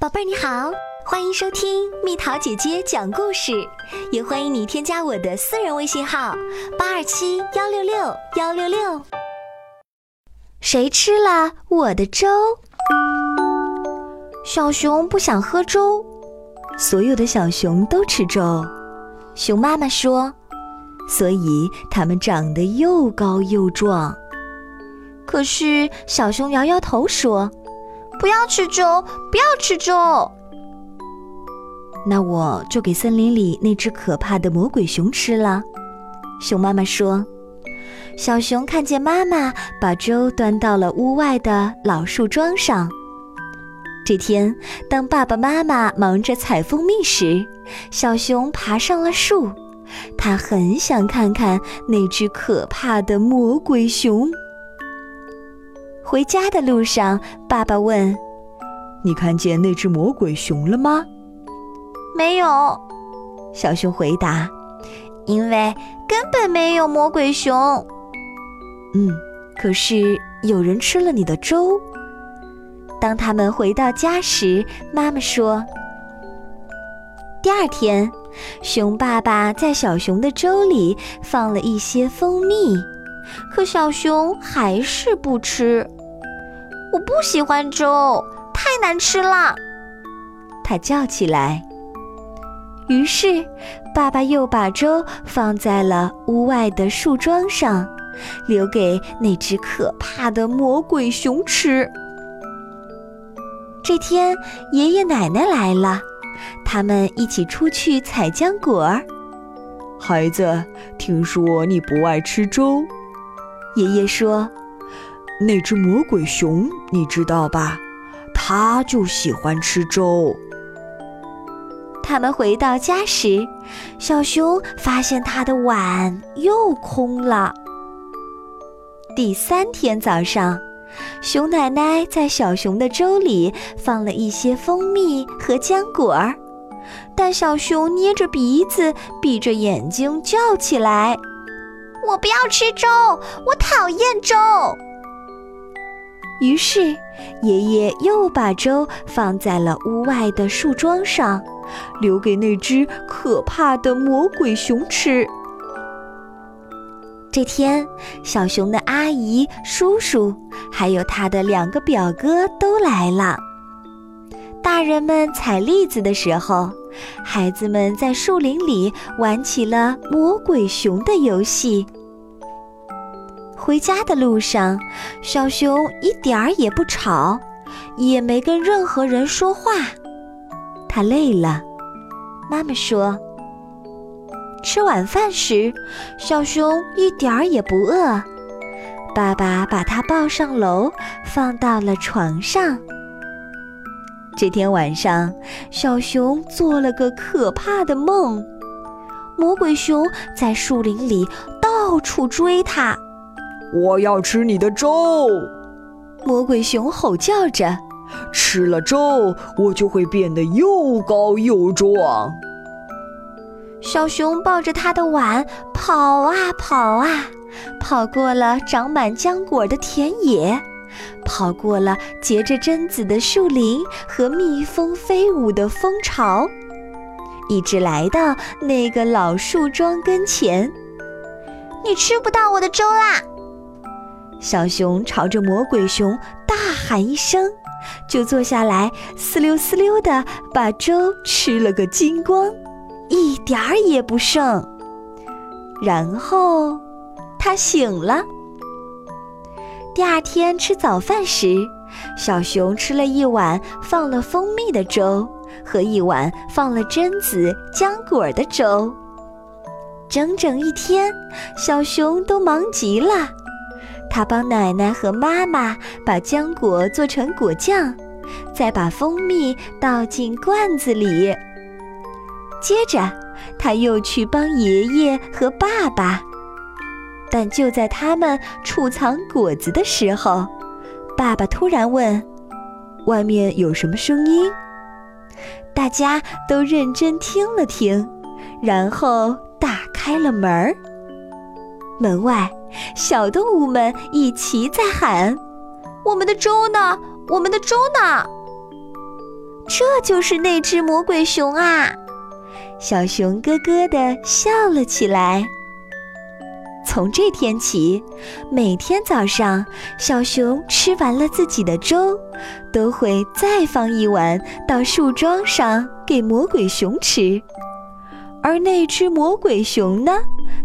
宝贝儿你好，欢迎收听蜜桃姐姐讲故事，也欢迎你添加我的私人微信号八二七幺六六幺六六。谁吃了我的粥？小熊不想喝粥，所有的小熊都吃粥。熊妈妈说，所以它们长得又高又壮。可是小熊摇摇头说。不要吃粥，不要吃粥。那我就给森林里那只可怕的魔鬼熊吃了。熊妈妈说：“小熊看见妈妈把粥端到了屋外的老树桩上。这天，当爸爸妈妈忙着采蜂蜜时，小熊爬上了树。它很想看看那只可怕的魔鬼熊。”回家的路上，爸爸问：“你看见那只魔鬼熊了吗？”“没有。”小熊回答，“因为根本没有魔鬼熊。”“嗯，可是有人吃了你的粥。”当他们回到家时，妈妈说：“第二天，熊爸爸在小熊的粥里放了一些蜂蜜，可小熊还是不吃。”我不喜欢粥，太难吃了。他叫起来。于是，爸爸又把粥放在了屋外的树桩上，留给那只可怕的魔鬼熊吃。这天，爷爷奶奶来了，他们一起出去采浆果儿。孩子，听说你不爱吃粥，爷爷说。那只魔鬼熊，你知道吧？它就喜欢吃粥。他们回到家时，小熊发现他的碗又空了。第三天早上，熊奶奶在小熊的粥里放了一些蜂蜜和浆果儿，但小熊捏着鼻子，闭着眼睛叫起来：“我不要吃粥，我讨厌粥。”于是，爷爷又把粥放在了屋外的树桩上，留给那只可怕的魔鬼熊吃。这天，小熊的阿姨、叔叔，还有他的两个表哥都来了。大人们采栗子的时候，孩子们在树林里玩起了魔鬼熊的游戏。回家的路上，小熊一点儿也不吵，也没跟任何人说话。它累了。妈妈说：“吃晚饭时，小熊一点儿也不饿。”爸爸把它抱上楼，放到了床上。这天晚上，小熊做了个可怕的梦，魔鬼熊在树林里到处追它。我要吃你的粥，魔鬼熊吼叫着。吃了粥，我就会变得又高又壮。小熊抱着他的碗跑啊跑啊，跑过了长满浆果的田野，跑过了结着榛子的树林和蜜蜂飞舞的蜂巢，一直来到那个老树桩跟前。你吃不到我的粥啦！小熊朝着魔鬼熊大喊一声，就坐下来，嘶溜嘶溜地把粥吃了个精光，一点儿也不剩。然后，他醒了。第二天吃早饭时，小熊吃了一碗放了蜂蜜的粥和一碗放了榛子、浆果的粥。整整一天，小熊都忙极了。他帮奶奶和妈妈把浆果做成果酱，再把蜂蜜倒进罐子里。接着，他又去帮爷爷和爸爸。但就在他们储藏果子的时候，爸爸突然问：“外面有什么声音？”大家都认真听了听，然后打开了门儿。门外。小动物们一齐在喊：“我们的粥呢？我们的粥呢？”这就是那只魔鬼熊啊！小熊咯咯地笑了起来。从这天起，每天早上，小熊吃完了自己的粥，都会再放一碗到树桩上给魔鬼熊吃。而那只魔鬼熊呢，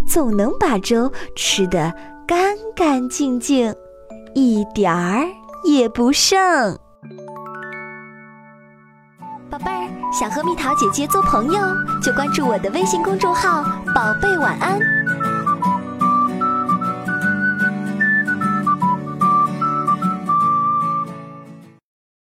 总能把粥吃得干干净净，一点儿也不剩。宝贝儿，想和蜜桃姐姐做朋友，就关注我的微信公众号“宝贝晚安”。